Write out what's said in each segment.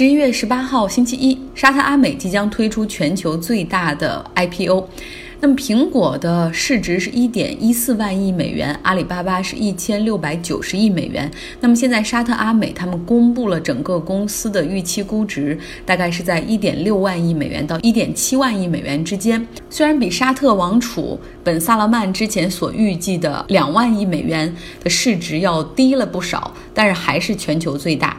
十一月十八号星期一，沙特阿美即将推出全球最大的 IPO。那么，苹果的市值是一点一四万亿美元，阿里巴巴是一千六百九十亿美元。那么，现在沙特阿美他们公布了整个公司的预期估值，大概是在一点六万亿美元到一点七万亿美元之间。虽然比沙特王储本萨勒曼之前所预计的两万亿美元的市值要低了不少，但是还是全球最大。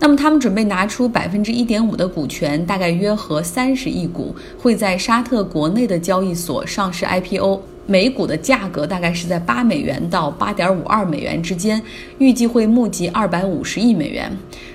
那么他们准备拿出百分之一点五的股权，大概约合三十亿股，会在沙特国内的交易所上市 IPO，每股的价格大概是在八美元到八点五二美元之间，预计会募集二百五十亿美元。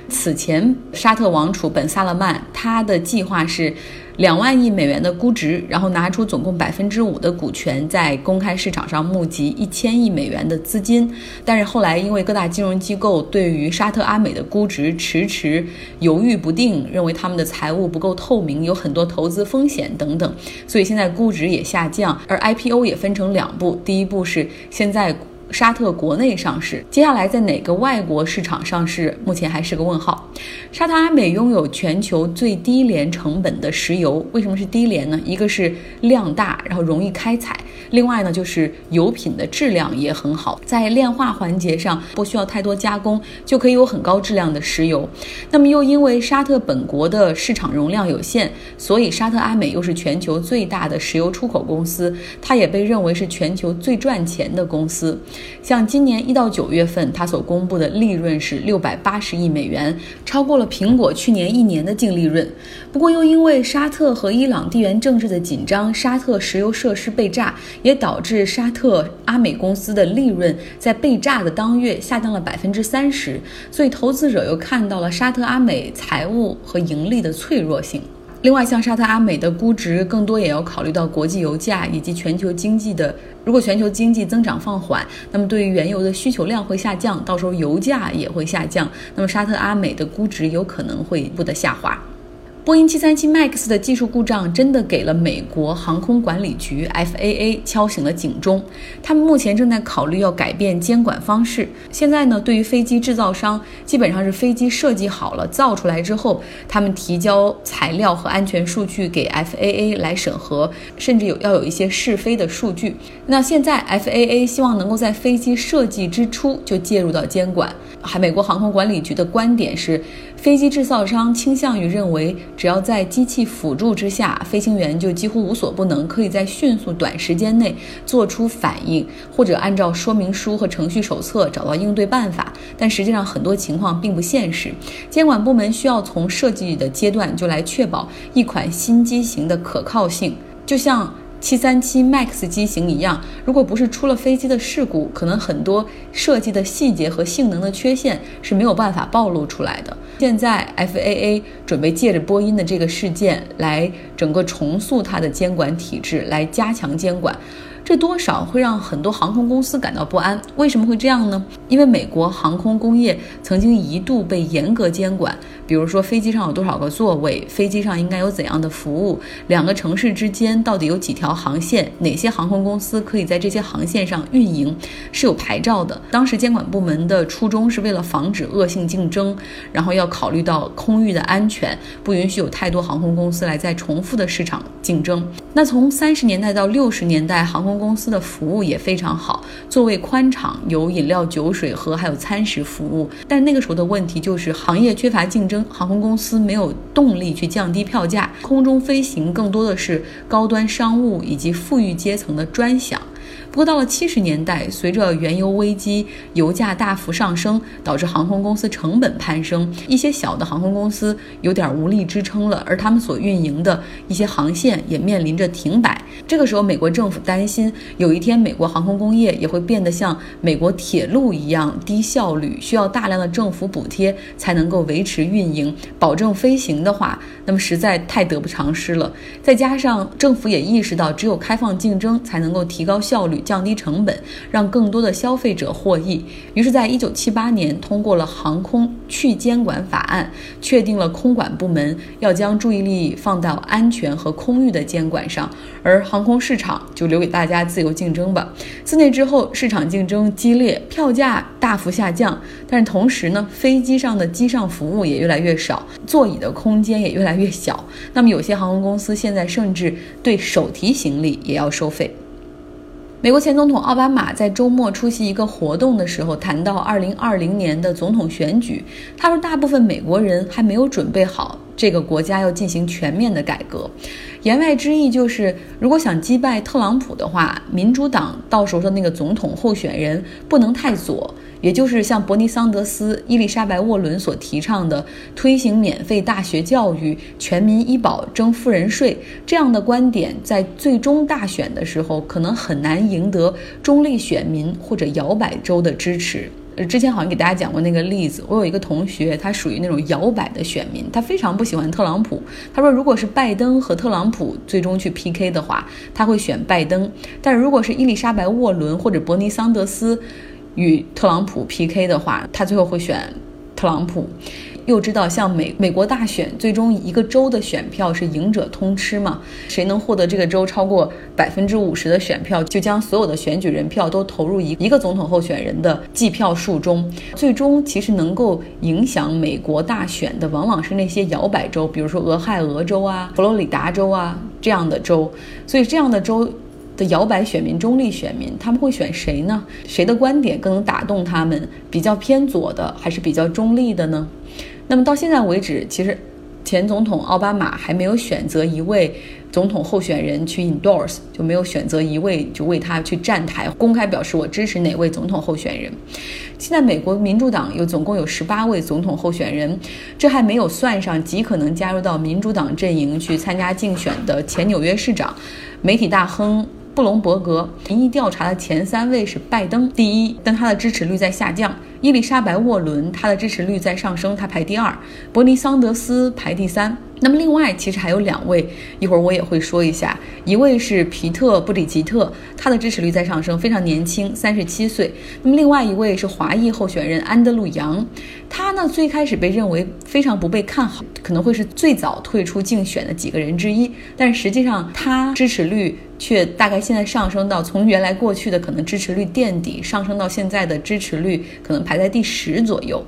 此前，沙特王储本萨勒曼他的计划是。两万亿美元的估值，然后拿出总共百分之五的股权，在公开市场上募集一千亿美元的资金。但是后来因为各大金融机构对于沙特阿美的估值迟迟犹豫不定，认为他们的财务不够透明，有很多投资风险等等，所以现在估值也下降。而 IPO 也分成两步，第一步是现在。沙特国内上市，接下来在哪个外国市场上市，目前还是个问号。沙特阿美拥有全球最低廉成本的石油，为什么是低廉呢？一个是量大，然后容易开采；另外呢，就是油品的质量也很好，在炼化环节上不需要太多加工，就可以有很高质量的石油。那么又因为沙特本国的市场容量有限，所以沙特阿美又是全球最大的石油出口公司，它也被认为是全球最赚钱的公司。像今年一到九月份，它所公布的利润是六百八十亿美元，超过了苹果去年一年的净利润。不过，又因为沙特和伊朗地缘政治的紧张，沙特石油设施被炸，也导致沙特阿美公司的利润在被炸的当月下降了百分之三十。所以，投资者又看到了沙特阿美财务和盈利的脆弱性。另外，像沙特阿美的估值，更多也要考虑到国际油价以及全球经济的。如果全球经济增长放缓，那么对于原油的需求量会下降，到时候油价也会下降，那么沙特阿美的估值有可能会不得下滑。波音737 MAX 的技术故障真的给了美国航空管理局 FAA 敲醒了警钟。他们目前正在考虑要改变监管方式。现在呢，对于飞机制造商，基本上是飞机设计好了，造出来之后，他们提交材料和安全数据给 FAA 来审核，甚至有要有一些试飞的数据。那现在 FAA 希望能够在飞机设计之初就介入到监管。还美国航空管理局的观点是，飞机制造商倾向于认为。只要在机器辅助之下，飞行员就几乎无所不能，可以在迅速短时间内做出反应，或者按照说明书和程序手册找到应对办法。但实际上，很多情况并不现实。监管部门需要从设计的阶段就来确保一款新机型的可靠性，就像。737 MAX 机型一样，如果不是出了飞机的事故，可能很多设计的细节和性能的缺陷是没有办法暴露出来的。现在 FAA 准备借着波音的这个事件来整个重塑它的监管体制，来加强监管。这多少会让很多航空公司感到不安。为什么会这样呢？因为美国航空工业曾经一度被严格监管，比如说飞机上有多少个座位，飞机上应该有怎样的服务，两个城市之间到底有几条航线，哪些航空公司可以在这些航线上运营，是有牌照的。当时监管部门的初衷是为了防止恶性竞争，然后要考虑到空域的安全，不允许有太多航空公司来在重复的市场竞争。那从三十年代到六十年代，航空空公司的服务也非常好，座位宽敞，有饮料、酒水和，还有餐食服务。但那个时候的问题就是行业缺乏竞争，航空公司没有动力去降低票价，空中飞行更多的是高端商务以及富裕阶层的专享。不过到了七十年代，随着原油危机，油价大幅上升，导致航空公司成本攀升，一些小的航空公司有点无力支撑了，而他们所运营的一些航线也面临着停摆。这个时候，美国政府担心有一天美国航空工业也会变得像美国铁路一样低效率，需要大量的政府补贴才能够维持运营、保证飞行的话，那么实在太得不偿失了。再加上政府也意识到，只有开放竞争才能够提高效效率、降低成本，让更多的消费者获益。于是，在一九七八年通过了航空去监管法案，确定了空管部门要将注意力放到安全和空域的监管上，而航空市场就留给大家自由竞争吧。自那之后，市场竞争激烈，票价大幅下降，但是同时呢，飞机上的机上服务也越来越少，座椅的空间也越来越小。那么，有些航空公司现在甚至对手提行李也要收费。美国前总统奥巴马在周末出席一个活动的时候，谈到2020年的总统选举，他说大部分美国人还没有准备好这个国家要进行全面的改革。言外之意就是，如果想击败特朗普的话，民主党到时候的那个总统候选人不能太左。也就是像伯尼桑德斯、伊丽莎白沃伦所提倡的，推行免费大学教育、全民医保、征富人税这样的观点，在最终大选的时候，可能很难赢得中立选民或者摇摆州的支持。之前好像给大家讲过那个例子，我有一个同学，他属于那种摇摆的选民，他非常不喜欢特朗普。他说，如果是拜登和特朗普最终去 PK 的话，他会选拜登；但如果是伊丽莎白沃伦或者伯尼桑德斯，与特朗普 PK 的话，他最后会选特朗普。又知道，像美美国大选，最终一个州的选票是赢者通吃嘛？谁能获得这个州超过百分之五十的选票，就将所有的选举人票都投入一一个总统候选人的计票数中。最终，其实能够影响美国大选的，往往是那些摇摆州，比如说俄亥俄州啊、佛罗里达州啊这样的州。所以，这样的州。的摇摆选民、中立选民，他们会选谁呢？谁的观点更能打动他们？比较偏左的，还是比较中立的呢？那么到现在为止，其实前总统奥巴马还没有选择一位总统候选人去 endorse，就没有选择一位就为他去站台，公开表示我支持哪位总统候选人。现在美国民主党有总共有十八位总统候选人，这还没有算上极可能加入到民主党阵营去参加竞选的前纽约市长、媒体大亨。布隆伯格。民意调查的前三位是拜登第一，但他的支持率在下降；伊丽莎白沃伦他的支持率在上升，他排第二；伯尼桑德斯排第三。那么另外其实还有两位，一会儿我也会说一下。一位是皮特布里吉特，他的支持率在上升，非常年轻，三十七岁。那么另外一位是华裔候选人安德鲁杨，他呢最开始被认为非常不被看好，可能会是最早退出竞选的几个人之一。但实际上他支持率却大概现在上升到从原来过去的可能支持率垫底，上升到现在的支持率可能排在第十左右。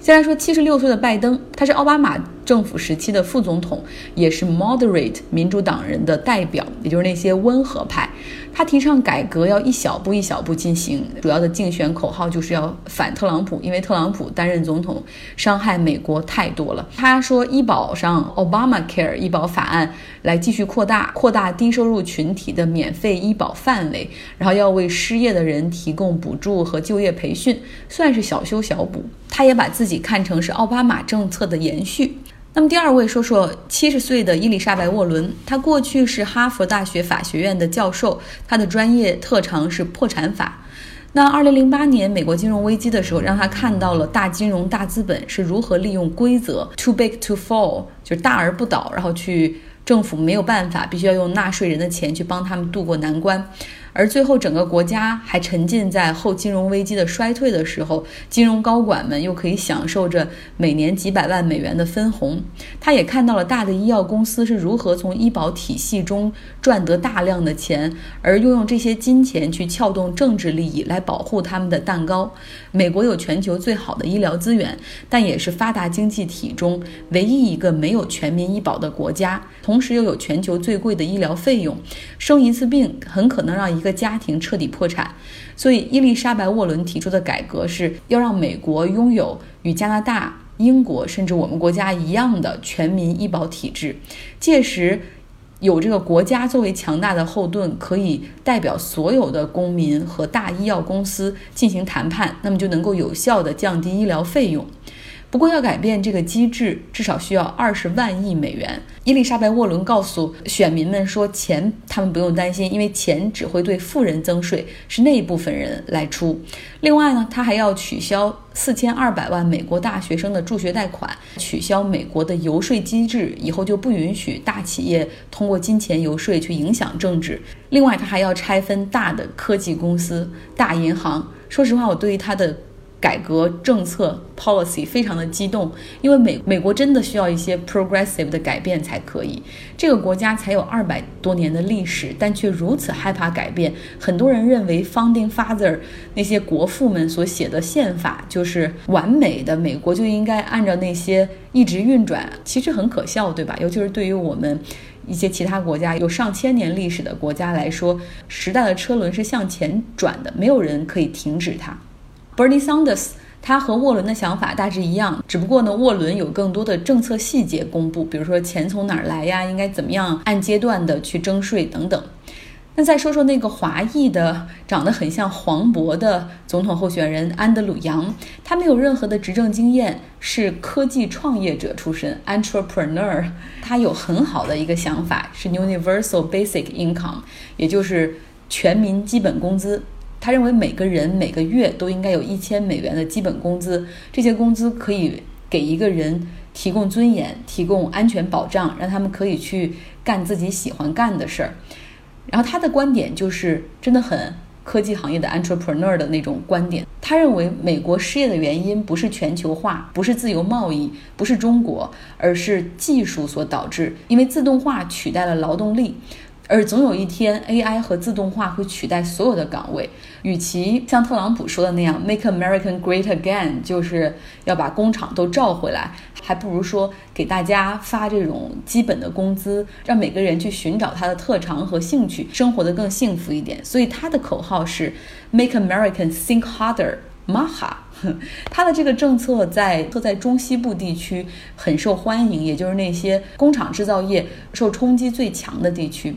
先来说七十六岁的拜登，他是奥巴马政府时期的副总统，也是 moderate 民主党人的代表，也就是那些温和派。他提倡改革要一小步一小步进行，主要的竞选口号就是要反特朗普，因为特朗普担任总统伤害美国太多了。他说医保上 Obamacare 医保法案来继续扩大，扩大低收入群体的免费医保范围，然后要为失业的人提供补助和就业培训，算是小修小补。他也把自己看成是奥巴马政策的延续。那么第二位说说七十岁的伊丽莎白沃伦，她过去是哈佛大学法学院的教授，她的专业特长是破产法。那二零零八年美国金融危机的时候，让他看到了大金融大资本是如何利用规则 too big to fall，就是大而不倒，然后去政府没有办法，必须要用纳税人的钱去帮他们渡过难关。而最后，整个国家还沉浸在后金融危机的衰退的时候，金融高管们又可以享受着每年几百万美元的分红。他也看到了大的医药公司是如何从医保体系中赚得大量的钱，而又用这些金钱去撬动政治利益来保护他们的蛋糕。美国有全球最好的医疗资源，但也是发达经济体中唯一一个没有全民医保的国家，同时又有全球最贵的医疗费用。生一次病很可能让一个家庭彻底破产，所以伊丽莎白·沃伦提出的改革是要让美国拥有与加拿大、英国甚至我们国家一样的全民医保体制。届时，有这个国家作为强大的后盾，可以代表所有的公民和大医药公司进行谈判，那么就能够有效地降低医疗费用。不过要改变这个机制，至少需要二十万亿美元。伊丽莎白·沃伦告诉选民们说：“钱他们不用担心，因为钱只会对富人增税，是那一部分人来出。另外呢，他还要取消四千二百万美国大学生的助学贷款，取消美国的游说机制，以后就不允许大企业通过金钱游说去影响政治。另外，他还要拆分大的科技公司、大银行。说实话，我对于他的。”改革政策 policy 非常的激动，因为美美国真的需要一些 progressive 的改变才可以。这个国家才有二百多年的历史，但却如此害怕改变。很多人认为 founding father 那些国父们所写的宪法就是完美的，美国就应该按照那些一直运转。其实很可笑，对吧？尤其是对于我们一些其他国家有上千年历史的国家来说，时代的车轮是向前转的，没有人可以停止它。Bernie Sanders，他和沃伦的想法大致一样，只不过呢，沃伦有更多的政策细节公布，比如说钱从哪儿来呀，应该怎么样按阶段的去征税等等。那再说说那个华裔的，长得很像黄渤的总统候选人安德鲁杨，他没有任何的执政经验，是科技创业者出身，entrepreneur。他有很好的一个想法，是 universal basic income，也就是全民基本工资。他认为每个人每个月都应该有一千美元的基本工资，这些工资可以给一个人提供尊严、提供安全保障，让他们可以去干自己喜欢干的事儿。然后他的观点就是真的很科技行业的 entrepreneur 的那种观点。他认为美国失业的原因不是全球化，不是自由贸易，不是中国，而是技术所导致，因为自动化取代了劳动力。而总有一天，AI 和自动化会取代所有的岗位。与其像特朗普说的那样 “Make America Great Again”，就是要把工厂都召回来，还不如说给大家发这种基本的工资，让每个人去寻找他的特长和兴趣，生活的更幸福一点。所以他的口号是 “Make American Think harder，mah。他的这个政策在在中西部地区很受欢迎，也就是那些工厂制造业受冲击最强的地区。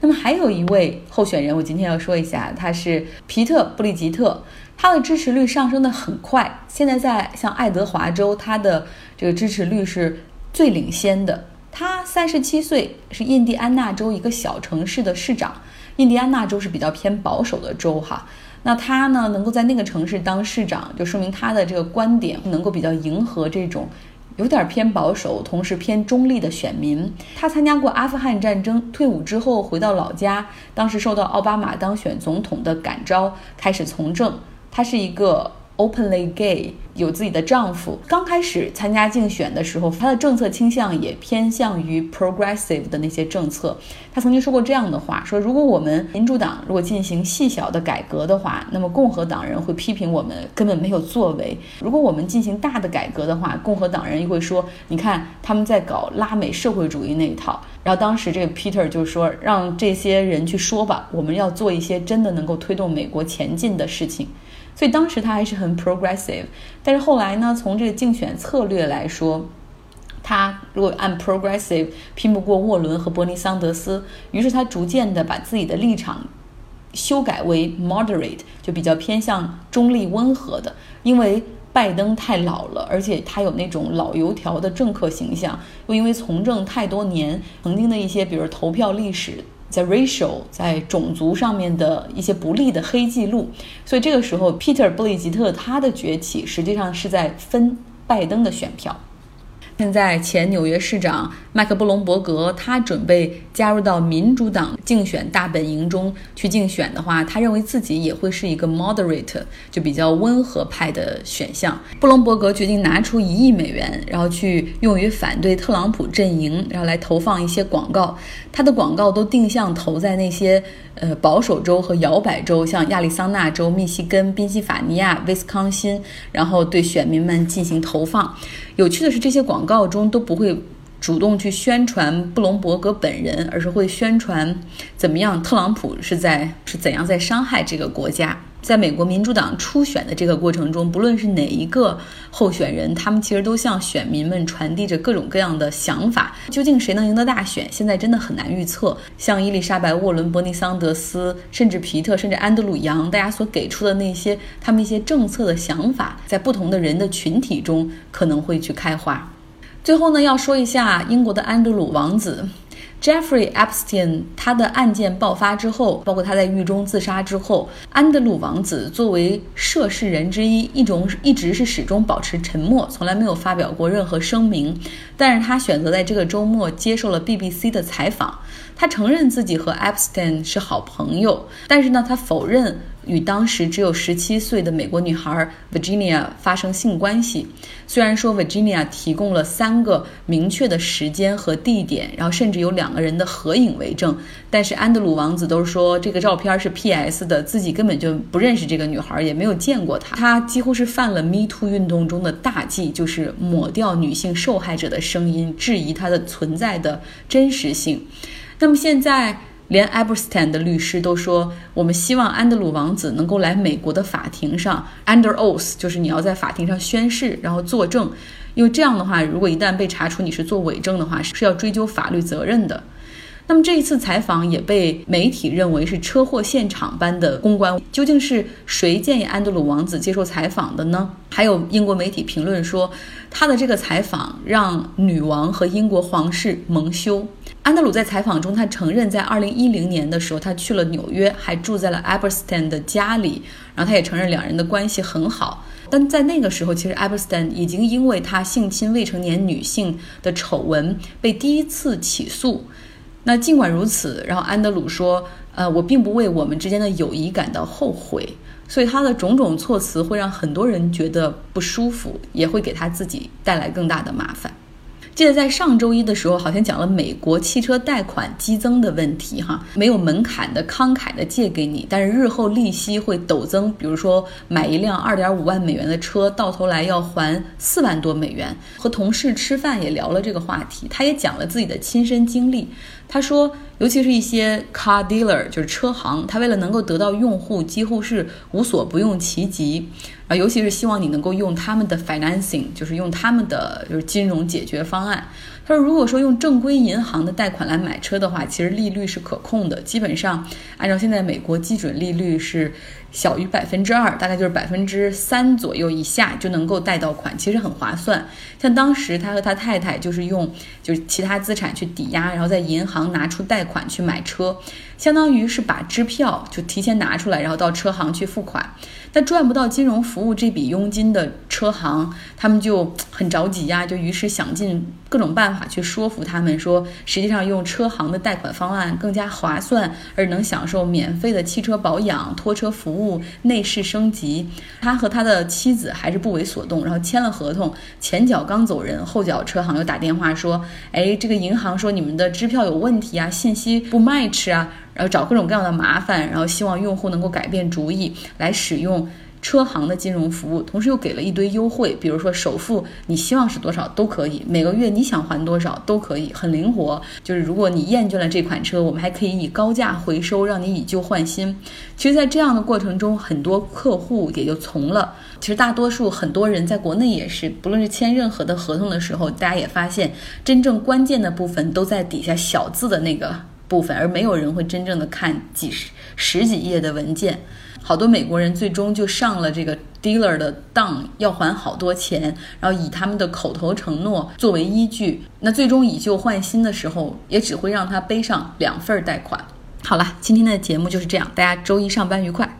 那么还有一位候选人，我今天要说一下，他是皮特·布利吉特，他的支持率上升的很快，现在在像爱德华州，他的这个支持率是最领先的。他三十七岁，是印第安纳州一个小城市的市长。印第安纳州是比较偏保守的州哈，那他呢能够在那个城市当市长，就说明他的这个观点能够比较迎合这种。有点偏保守，同时偏中立的选民。他参加过阿富汗战争，退伍之后回到老家，当时受到奥巴马当选总统的感召，开始从政。他是一个。Openly gay，有自己的丈夫。刚开始参加竞选的时候，他的政策倾向也偏向于 progressive 的那些政策。他曾经说过这样的话：说如果我们民主党如果进行细小的改革的话，那么共和党人会批评我们根本没有作为；如果我们进行大的改革的话，共和党人又会说：你看他们在搞拉美社会主义那一套。然后当时这个 Peter 就说：让这些人去说吧，我们要做一些真的能够推动美国前进的事情。所以当时他还是很 progressive，但是后来呢，从这个竞选策略来说，他如果按 progressive 拼不过沃伦和伯尼桑德斯，于是他逐渐的把自己的立场修改为 moderate，就比较偏向中立温和的。因为拜登太老了，而且他有那种老油条的政客形象，又因为从政太多年，曾经的一些比如投票历史。在 racial 在种族上面的一些不利的黑记录，所以这个时候，Peter 布里吉特他的崛起实际上是在分拜登的选票。现在前纽约市长麦克布隆伯格，他准备加入到民主党竞选大本营中去竞选的话，他认为自己也会是一个 moderate，就比较温和派的选项。布隆伯格决定拿出一亿美元，然后去用于反对特朗普阵营，然后来投放一些广告。他的广告都定向投在那些。呃，保守州和摇摆州，像亚利桑那州、密西根、宾夕法尼亚、威斯康辛，然后对选民们进行投放。有趣的是，这些广告中都不会主动去宣传布隆伯格本人，而是会宣传怎么样特朗普是在是怎样在伤害这个国家。在美国民主党初选的这个过程中，不论是哪一个候选人，他们其实都向选民们传递着各种各样的想法。究竟谁能赢得大选，现在真的很难预测。像伊丽莎白·沃伦、伯尼·桑德斯，甚至皮特，甚至安德鲁·杨，大家所给出的那些他们一些政策的想法，在不同的人的群体中可能会去开花。最后呢，要说一下英国的安德鲁王子。Jeffrey Epstein，他的案件爆发之后，包括他在狱中自杀之后，安德鲁王子作为涉事人之一，一种一直是始终保持沉默，从来没有发表过任何声明。但是他选择在这个周末接受了 BBC 的采访，他承认自己和 Epstein 是好朋友，但是呢，他否认。与当时只有十七岁的美国女孩 Virginia 发生性关系。虽然说 Virginia 提供了三个明确的时间和地点，然后甚至有两个人的合影为证，但是安德鲁王子都说这个照片是 PS 的，自己根本就不认识这个女孩，也没有见过她。他几乎是犯了 Me Too 运动中的大忌，就是抹掉女性受害者的声音，质疑她的存在的真实性。那么现在。连 Eberstein 的律师都说，我们希望安德鲁王子能够来美国的法庭上，under oath，就是你要在法庭上宣誓，然后作证，因为这样的话，如果一旦被查出你是做伪证的话，是要追究法律责任的。那么这一次采访也被媒体认为是车祸现场般的公关，究竟是谁建议安德鲁王子接受采访的呢？还有英国媒体评论说，他的这个采访让女王和英国皇室蒙羞。安德鲁在采访中，他承认在2010年的时候，他去了纽约，还住在了 Eberstein 的家里，然后他也承认两人的关系很好。但在那个时候，其实 Eberstein 已经因为他性侵未成年女性的丑闻被第一次起诉。那尽管如此，然后安德鲁说：“呃，我并不为我们之间的友谊感到后悔。”所以他的种种措辞会让很多人觉得不舒服，也会给他自己带来更大的麻烦。记得在上周一的时候，好像讲了美国汽车贷款激增的问题，哈，没有门槛的慷慨的借给你，但是日后利息会陡增。比如说买一辆二点五万美元的车，到头来要还四万多美元。和同事吃饭也聊了这个话题，他也讲了自己的亲身经历。他说，尤其是一些 car dealer，就是车行，他为了能够得到用户，几乎是无所不用其极。啊，尤其是希望你能够用他们的 financing，就是用他们的就是金融解决方案。他说，如果说用正规银行的贷款来买车的话，其实利率是可控的，基本上按照现在美国基准利率是。小于百分之二，大概就是百分之三左右以下就能够贷到款，其实很划算。像当时他和他太太就是用就是其他资产去抵押，然后在银行拿出贷款去买车，相当于是把支票就提前拿出来，然后到车行去付款。那赚不到金融服务这笔佣金的车行，他们就很着急呀，就于是想尽各种办法去说服他们说，实际上用车行的贷款方案更加划算，而能享受免费的汽车保养、拖车服务内饰升级，他和他的妻子还是不为所动，然后签了合同，前脚刚走人，后脚车行又打电话说，哎，这个银行说你们的支票有问题啊，信息不 match 啊，然后找各种各样的麻烦，然后希望用户能够改变主意来使用。车行的金融服务，同时又给了一堆优惠，比如说首付你希望是多少都可以，每个月你想还多少都可以，很灵活。就是如果你厌倦了这款车，我们还可以以高价回收，让你以旧换新。其实，在这样的过程中，很多客户也就从了。其实，大多数很多人在国内也是，不论是签任何的合同的时候，大家也发现，真正关键的部分都在底下小字的那个部分，而没有人会真正的看几十十几页的文件。好多美国人最终就上了这个 dealer 的当，要还好多钱，然后以他们的口头承诺作为依据，那最终以旧换新的时候，也只会让他背上两份贷款。好了，今天的节目就是这样，大家周一上班愉快。